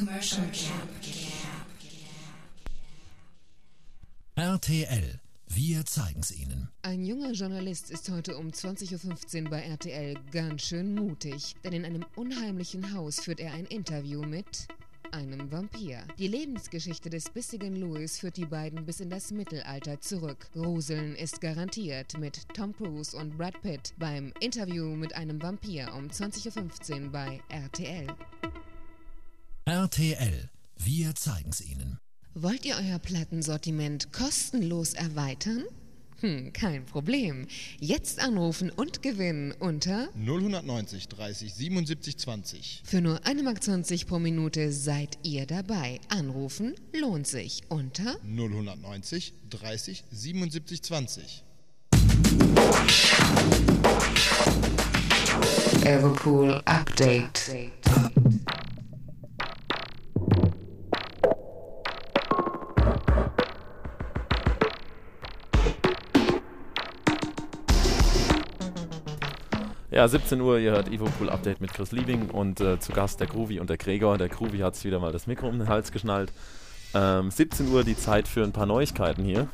Commercial Jam. RTL. Wir zeigen's Ihnen. Ein junger Journalist ist heute um 20.15 Uhr bei RTL ganz schön mutig, denn in einem unheimlichen Haus führt er ein Interview mit einem Vampir. Die Lebensgeschichte des bissigen Louis führt die beiden bis in das Mittelalter zurück. Gruseln ist garantiert mit Tom Cruise und Brad Pitt beim Interview mit einem Vampir um 20.15 Uhr bei RTL. RTL. Wir zeigen's Ihnen. Wollt ihr euer Plattensortiment kostenlos erweitern? Hm, kein Problem. Jetzt anrufen und gewinnen unter 090 30 77 20. Für nur 1,20 Mark pro Minute seid ihr dabei. Anrufen lohnt sich unter 090 30 77 20. Everpool Update. Ja, 17 Uhr, ihr hört Evo Pool Update mit Chris Liebing und äh, zu Gast der Groovy und der Gregor. Der Groovy hat sich wieder mal das Mikro um den Hals geschnallt. Ähm, 17 Uhr die Zeit für ein paar Neuigkeiten hier.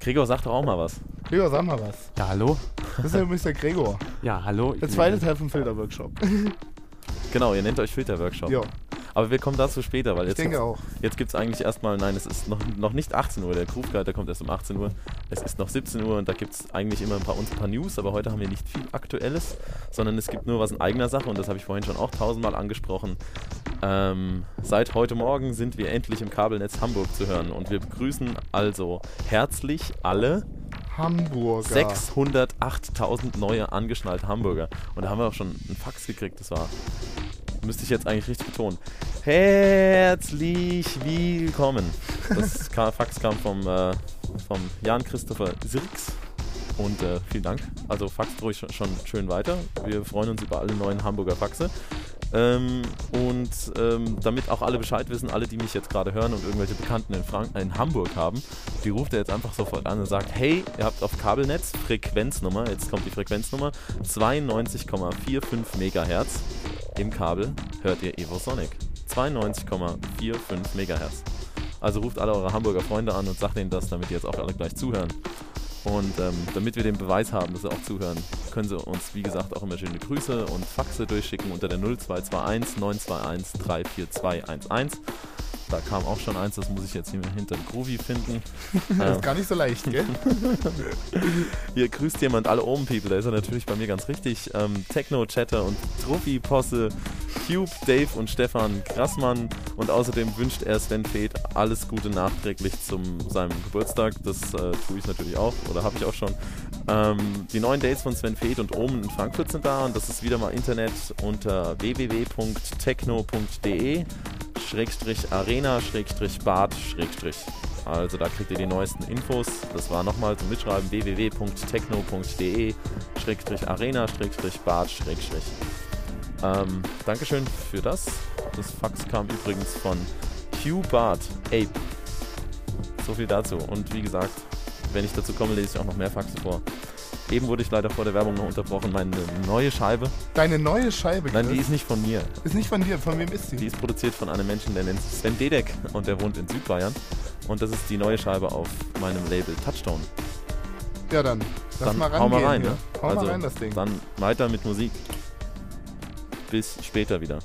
Gregor, sag doch auch mal was. Gregor, sag mal was. Ja, hallo? Das ist ja übrigens der Gregor. Ja, hallo. Der zweite Teil vom Filterworkshop. Genau, ihr nennt euch Filterworkshop. Ja, Aber wir kommen dazu später, weil ich jetzt, denke auch. jetzt gibt es eigentlich erstmal, nein, es ist noch, noch nicht 18 Uhr. Der Groove der kommt erst um 18 Uhr. Es ist noch 17 Uhr und da gibt es eigentlich immer ein paar, uns ein paar News, aber heute haben wir nicht viel Aktuelles, sondern es gibt nur was in eigener Sache und das habe ich vorhin schon auch tausendmal angesprochen. Ähm, seit heute Morgen sind wir endlich im Kabelnetz Hamburg zu hören und wir begrüßen also herzlich alle Hamburger. 608.000 neue angeschnallte Hamburger. Und da haben wir auch schon einen Fax gekriegt. Das war, müsste ich jetzt eigentlich richtig betonen. Herzlich willkommen. Das Fax kam vom, äh, vom Jan Christopher Sirks. Und äh, vielen Dank. Also faxt ruhig schon schön weiter. Wir freuen uns über alle neuen Hamburger Faxe. Ähm, und ähm, damit auch alle Bescheid wissen, alle, die mich jetzt gerade hören und irgendwelche Bekannten in, Frank in Hamburg haben, die ruft er jetzt einfach sofort an und sagt, hey, ihr habt auf Kabelnetz Frequenznummer, jetzt kommt die Frequenznummer, 92,45 Megahertz. Im Kabel hört ihr Evo Sonic. 92,45 Megahertz. Also ruft alle eure Hamburger Freunde an und sagt ihnen das, damit die jetzt auch alle gleich zuhören. Und ähm, damit wir den Beweis haben, dass sie auch zuhören, können sie uns, wie gesagt, auch immer schöne Grüße und Faxe durchschicken unter der 0221 921 34211. Da kam auch schon eins, das muss ich jetzt hier hinter Groovy finden. Das ist gar nicht so leicht, gell? hier grüßt jemand alle Omen People, da ist er natürlich bei mir ganz richtig. Ähm, Techno, Chatter und Trophy Posse, Cube, Dave und Stefan Grassmann und außerdem wünscht er Sven Feth alles Gute nachträglich zum seinem Geburtstag. Das äh, tue ich natürlich auch oder habe ich auch schon. Ähm, die neuen Dates von Sven Feth und Omen in Frankfurt sind da und das ist wieder mal Internet unter www.techno.de Schrägstrich Arena Schrägstrich. Also da kriegt ihr die neuesten Infos. Das war nochmal zum Mitschreiben www.techno.de Schrägstrich Arena Schrägstrich Bad Schrägstrich. Ähm, Dankeschön für das. Das Fax kam übrigens von Q-Bart Ape. So viel dazu. Und wie gesagt, wenn ich dazu komme, lese ich auch noch mehr Faxe vor. Eben wurde ich leider vor der Werbung noch unterbrochen. Meine neue Scheibe, Deine neue Scheibe, nein, die ist nicht von mir. ist nicht von dir. Von wem ist Die sie? ist produziert von einem Menschen, der nennt sich Sven Dedek und der wohnt in Südbayern. Und das ist die neue Scheibe auf meinem Label Touchstone. Ja, dann. Lass Dann mal rangehen. hau mal rein, ne? Hau also, mal rein, das Ding. Dann weiter mit Musik. Bis später wieder.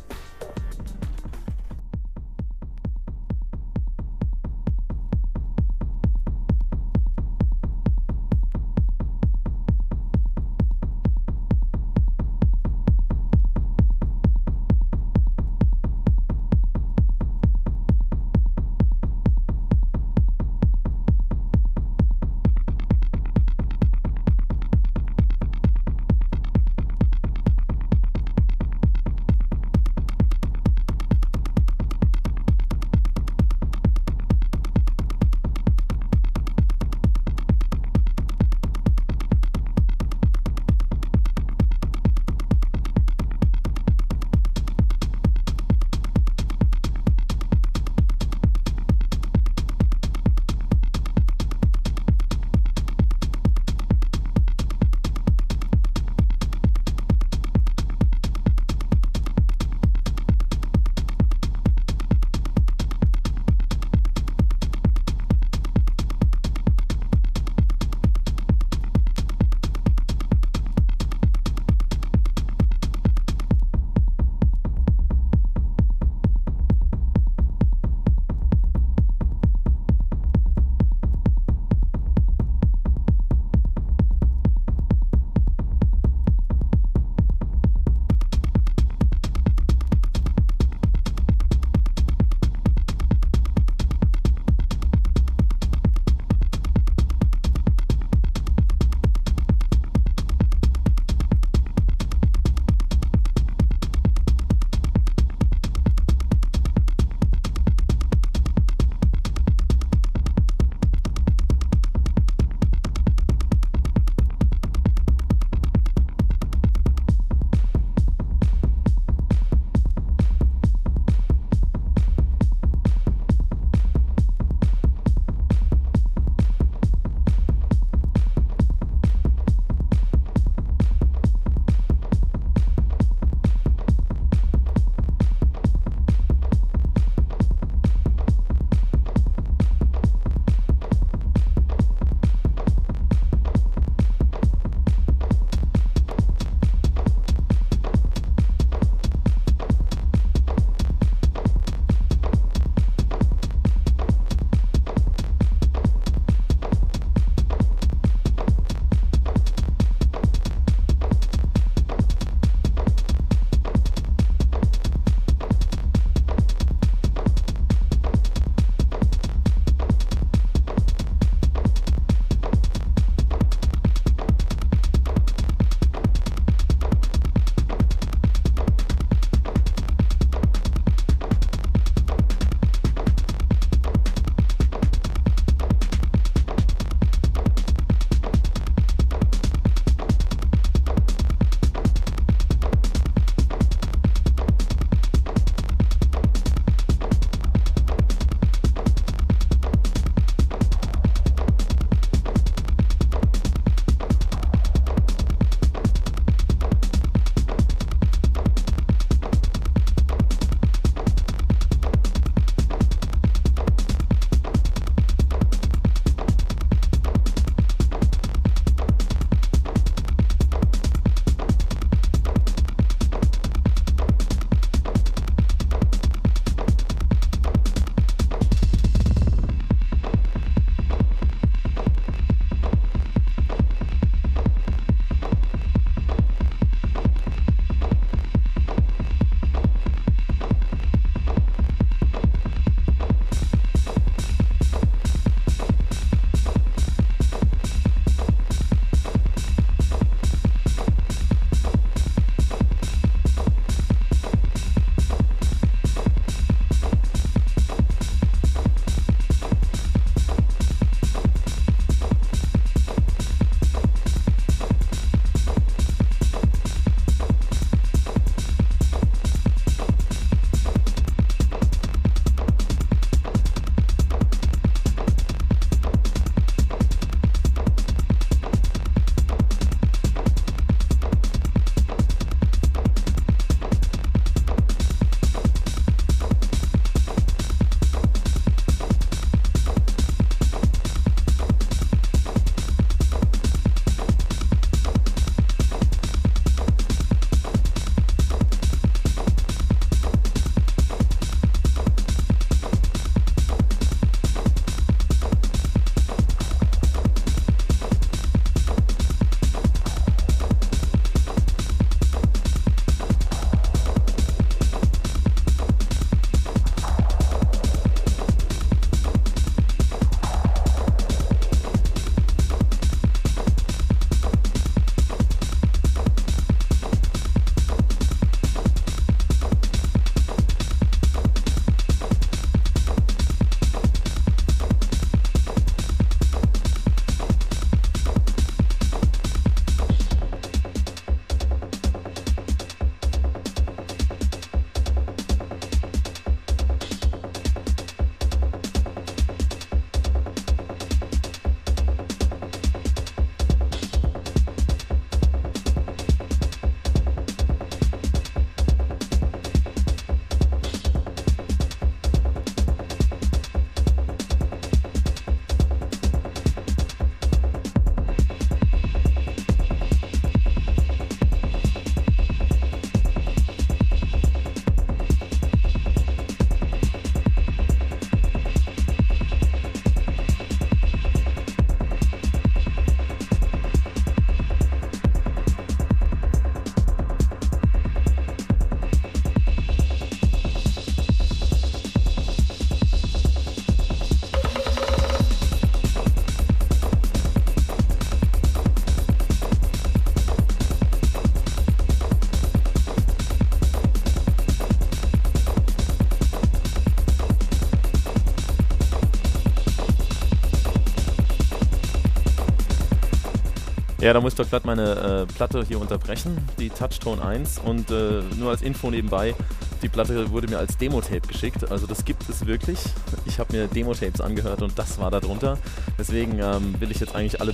Ja, da muss ich doch glatt meine äh, Platte hier unterbrechen, die Touchtone 1. Und äh, nur als Info nebenbei, die Platte wurde mir als Demo-Tape geschickt. Also das gibt es wirklich. Ich habe mir Demo-Tapes angehört und das war da drunter. Deswegen ähm, will ich jetzt eigentlich alle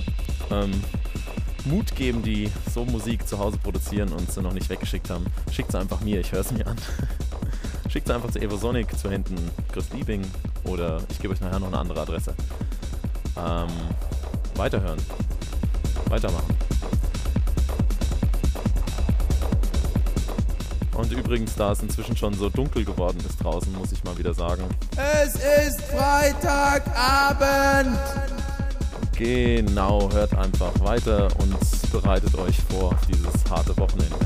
ähm, Mut geben, die so Musik zu Hause produzieren und sie noch nicht weggeschickt haben. Schickt sie einfach mir, ich höre es mir an. Schickt sie einfach zu Evosonic, zu hinten Chris Liebing oder ich gebe euch nachher noch eine andere Adresse. Ähm, weiterhören. Weitermachen. Und übrigens, da es inzwischen schon so dunkel geworden ist draußen, muss ich mal wieder sagen. Es ist Freitagabend! Genau, hört einfach weiter und bereitet euch vor auf dieses harte Wochenende.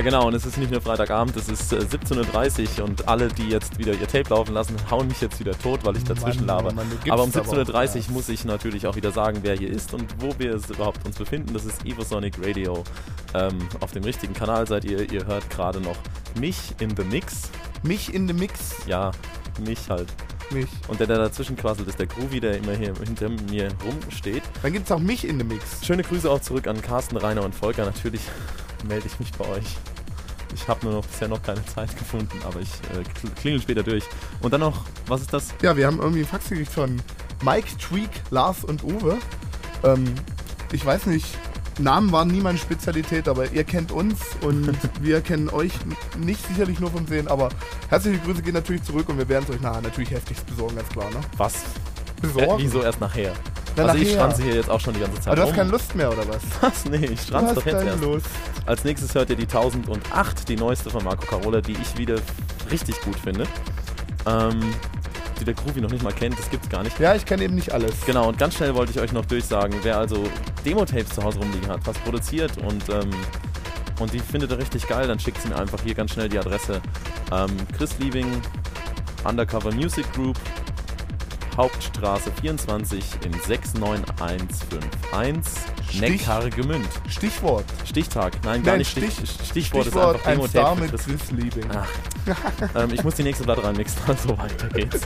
Ja, genau. Und es ist nicht nur Freitagabend, es ist äh, 17.30 Uhr und alle, die jetzt wieder ihr Tape laufen lassen, hauen mich jetzt wieder tot, weil ich dazwischen laber. Aber um aber 17.30 Uhr muss ich natürlich auch wieder sagen, wer hier ist und wo wir es überhaupt uns befinden. Das ist Evosonic Radio. Ähm, auf dem richtigen Kanal seid ihr. Ihr hört gerade noch mich in the Mix. Mich in the Mix. Ja, mich halt. Mich. Und der, der dazwischen quasselt, ist der Groovy, der immer hier hinter mir rumsteht. Dann gibt es auch mich in the Mix. Schöne Grüße auch zurück an Carsten, Rainer und Volker. Natürlich melde ich mich bei euch. Ich habe nur noch bisher noch keine Zeit gefunden, aber ich äh, kl- klingel später durch. Und dann noch, was ist das? Ja, wir haben irgendwie einen Fax gekriegt von Mike, Tweak, Lars und Uwe. Ähm, ich weiß nicht, Namen waren nie meine Spezialität, aber ihr kennt uns und wir kennen euch nicht sicherlich nur vom Sehen, aber herzliche Grüße gehen natürlich zurück und wir werden es euch nachher natürlich heftigst besorgen, ganz klar, ne? Was? Äh, Besorgen? wieso erst nachher? Na, also ich schranze hier jetzt auch schon die ganze Zeit Aber du hast rum. keine Lust mehr, oder was? Was? Nee, ich hast doch jetzt erst. Lust. Als nächstes hört ihr die 1008, die neueste von Marco Carola, die ich wieder richtig gut finde. Ähm, die der Groovy noch nicht mal kennt, das gibt's gar nicht. Ja, ich kenne eben nicht alles. Genau, und ganz schnell wollte ich euch noch durchsagen, wer also Demo-Tapes zu Hause rumliegen hat, was produziert und, ähm, und die findet ihr richtig geil, dann schickt sie mir einfach hier ganz schnell die Adresse. Ähm, Chris Liebing, Undercover Music Group, Hauptstraße 24 in 69151, Stich- Neckargemünd. Stichwort. Stichtag, nein, gar Nein, nicht Stich, Stich- Stichwort, ist Stichwort einfach ein Star mit Chris- Liebing. Ach. ähm, ich muss die nächste Platte reinmixen, also weiter geht's.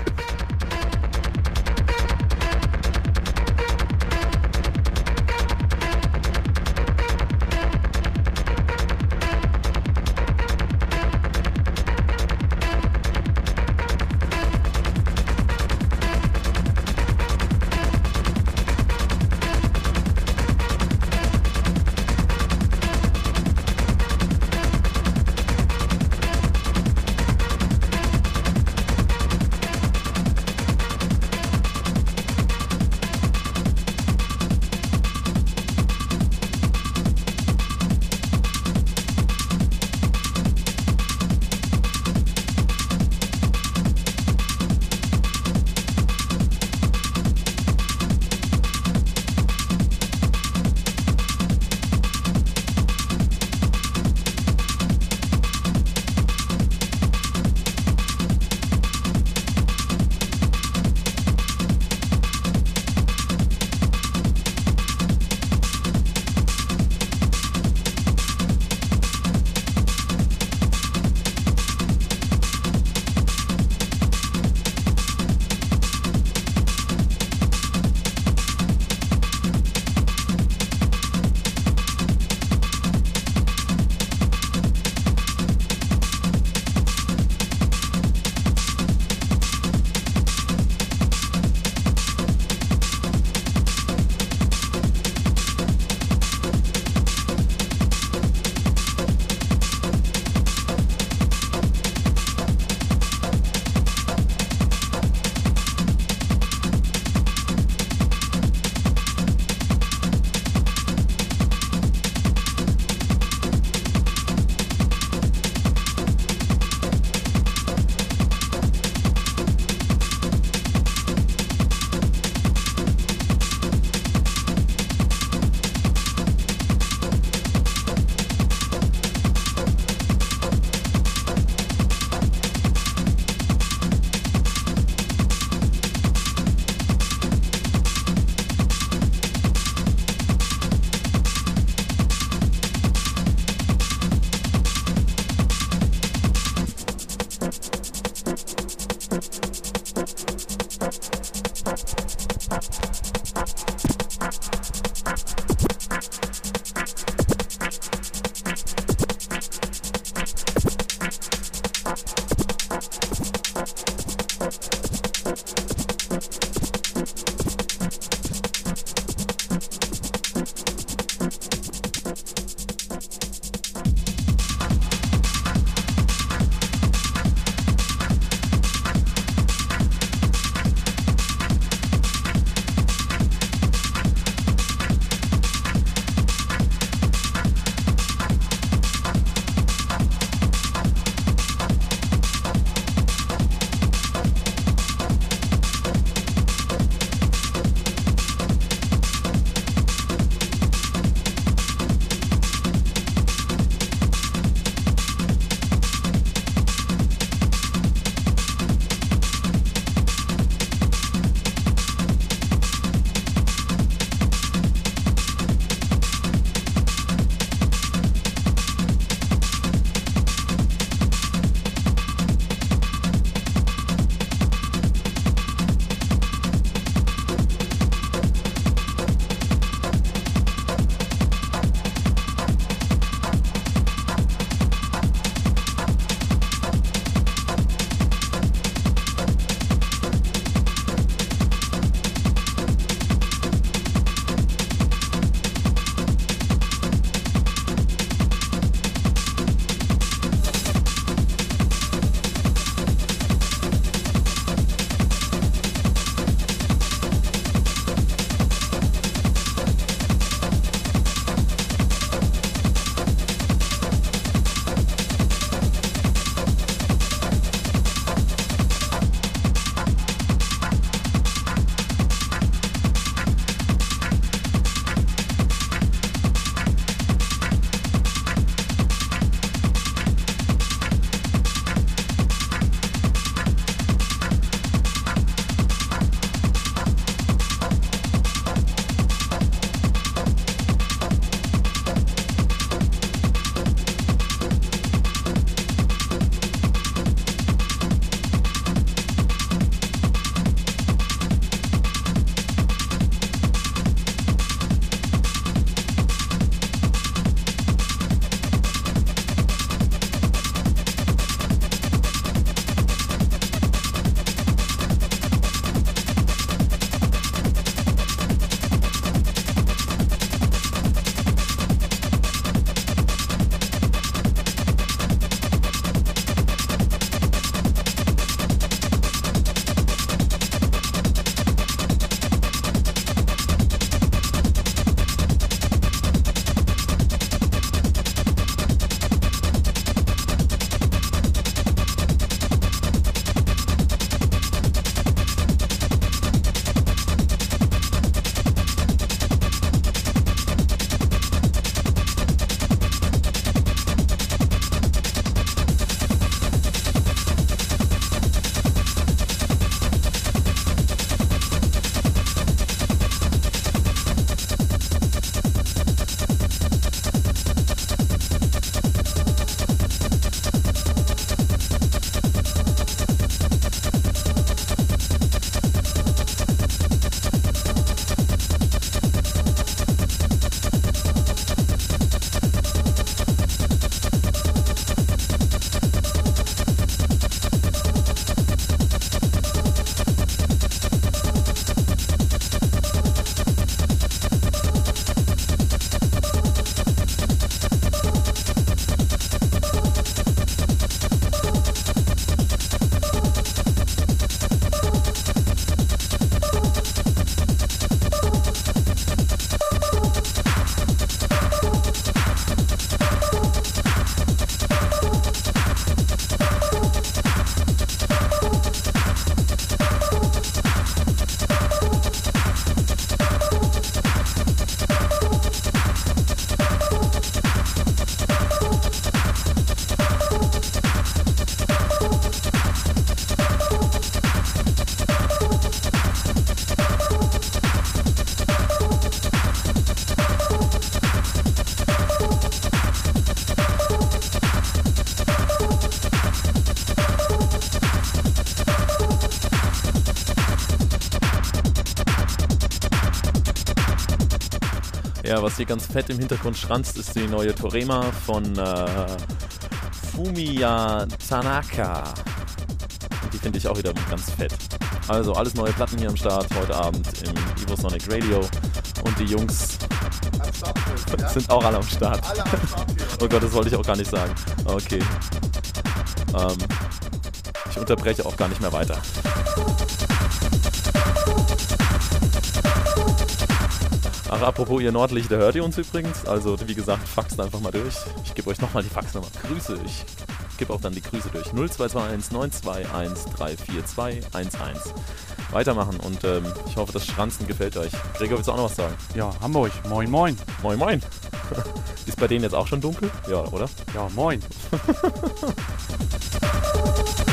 Was hier ganz fett im Hintergrund schranzt, ist die neue Torema von äh, Fumiya Tanaka. Die finde ich auch wieder ganz fett. Also alles neue Platten hier am Start heute Abend im Evo Sonic Radio. Und die Jungs sind auch alle am Start. Oh Gott, das wollte ich auch gar nicht sagen. Okay. Ähm, ich unterbreche auch gar nicht mehr weiter. Apropos ihr Nordlichter, hört ihr uns übrigens? Also, wie gesagt, faxt einfach mal durch. Ich gebe euch nochmal die Faxnummer. Grüße. Ich gebe auch dann die Grüße durch. 0221 921 342 11. Weitermachen und ähm, ich hoffe, das Schranzen gefällt euch. Gregor, willst du auch noch was sagen? Ja, Hamburg. Moin, moin. Moin, moin. Ist bei denen jetzt auch schon dunkel? Ja, oder? Ja, moin.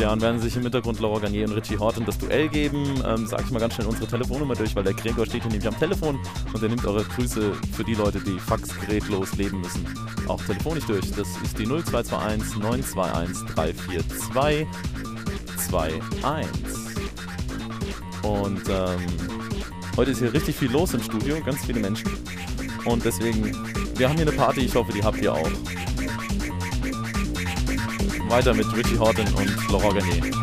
Jahren werden sich im Hintergrund Laura Garnier und Richie Horton das Duell geben. Ähm, sag ich mal ganz schnell unsere Telefonnummer durch, weil der Gregor steht hier nämlich am Telefon und er nimmt eure Grüße für die Leute, die faxgerätlos leben müssen, auch telefonisch durch. Das ist die 0221 921 342. 2, 1. Und ähm, heute ist hier richtig viel los im Studio, ganz viele Menschen. Und deswegen, wir haben hier eine Party, ich hoffe, die habt ihr auch. Weiter mit Richie Horton und Laurent Garnier.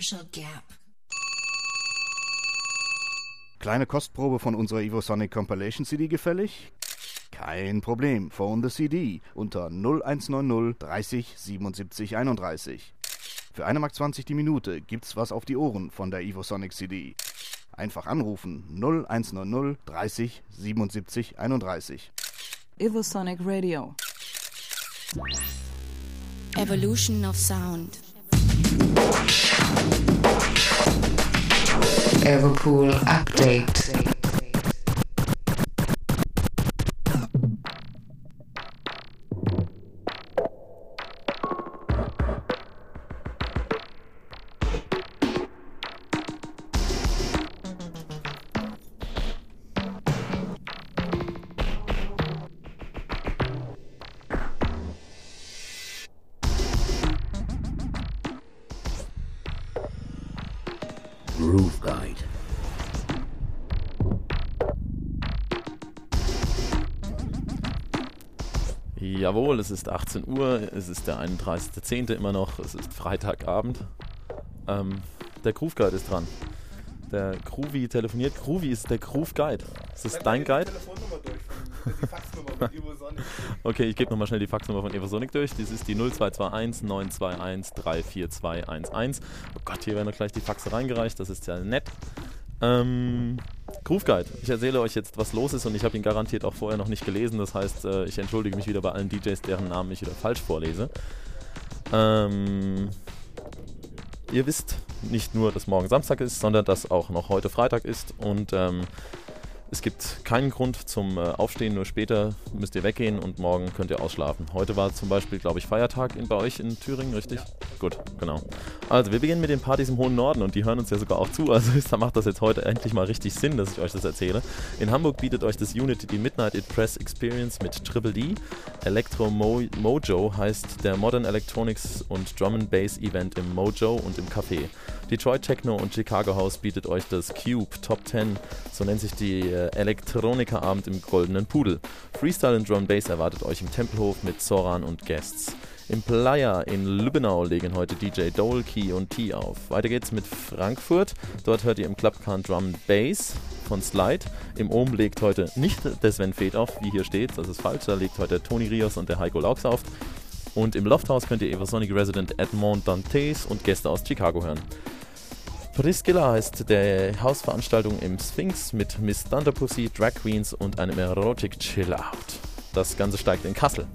Commercial Gap. Kleine Kostprobe von unserer Evosonic Compilation CD gefällig? Kein Problem. Phone the CD unter 0190 30 77 31. Für 1,20 Mark die Minute gibt's was auf die Ohren von der Evosonic CD. Einfach anrufen 0190 30 77 31. Evosonic Radio. Evolution of Sound. Everpool Update. Es ist 18 Uhr, es ist der 31.10. immer noch, es ist Freitagabend. Ähm, der Groove Guide ist dran. Der Groovy telefoniert. Groovy ist der Groove Guide. Ist das dein Guide? Durch. Die Faxnummer von Evosonic. Okay, ich gebe nochmal schnell die Faxnummer von Evasonic durch. Das ist die 0221 921 34211. Oh Gott, hier werden gleich die Faxe reingereicht. Das ist ja nett. Ähm, Groove Guide. Ich erzähle euch jetzt, was los ist und ich habe ihn garantiert auch vorher noch nicht gelesen. Das heißt, äh, ich entschuldige mich wieder bei allen DJs, deren Namen ich wieder falsch vorlese. Ähm, ihr wisst nicht nur, dass morgen Samstag ist, sondern dass auch noch heute Freitag ist und ähm, es gibt keinen Grund zum äh, Aufstehen, nur später müsst ihr weggehen und morgen könnt ihr ausschlafen. Heute war zum Beispiel, glaube ich, Feiertag in, bei euch in Thüringen, richtig? Gut, genau. Also, wir beginnen mit den Partys im hohen Norden und die hören uns ja sogar auch zu. Also, da macht das jetzt heute endlich mal richtig Sinn, dass ich euch das erzähle. In Hamburg bietet euch das Unity die Midnight It Press Experience mit Triple D. Electro Mo Mojo heißt der Modern Electronics und Drum and Bass Event im Mojo und im Café. Detroit Techno und Chicago House bietet euch das Cube Top 10, so nennt sich die äh, Elektronikerabend im Goldenen Pudel. Freestyle und Drum Bass erwartet euch im Tempelhof mit Zoran und Guests. Im Playa in Lübbenau legen heute DJ Dole, Key und T auf. Weiter geht's mit Frankfurt. Dort hört ihr im Clubcan Drum Bass von Slide. Im Ohm legt heute nicht der Sven Feth auf, wie hier steht. Das ist falsch. Da legt heute Toni Rios und der Heiko Laux auf. Und im Lofthouse könnt ihr Evasonic Resident Edmond Dantes und Gäste aus Chicago hören. Priscilla heißt der Hausveranstaltung im Sphinx mit Miss Thunderpussy, Drag Queens und einem Erotic Chill Out. Das Ganze steigt in Kassel.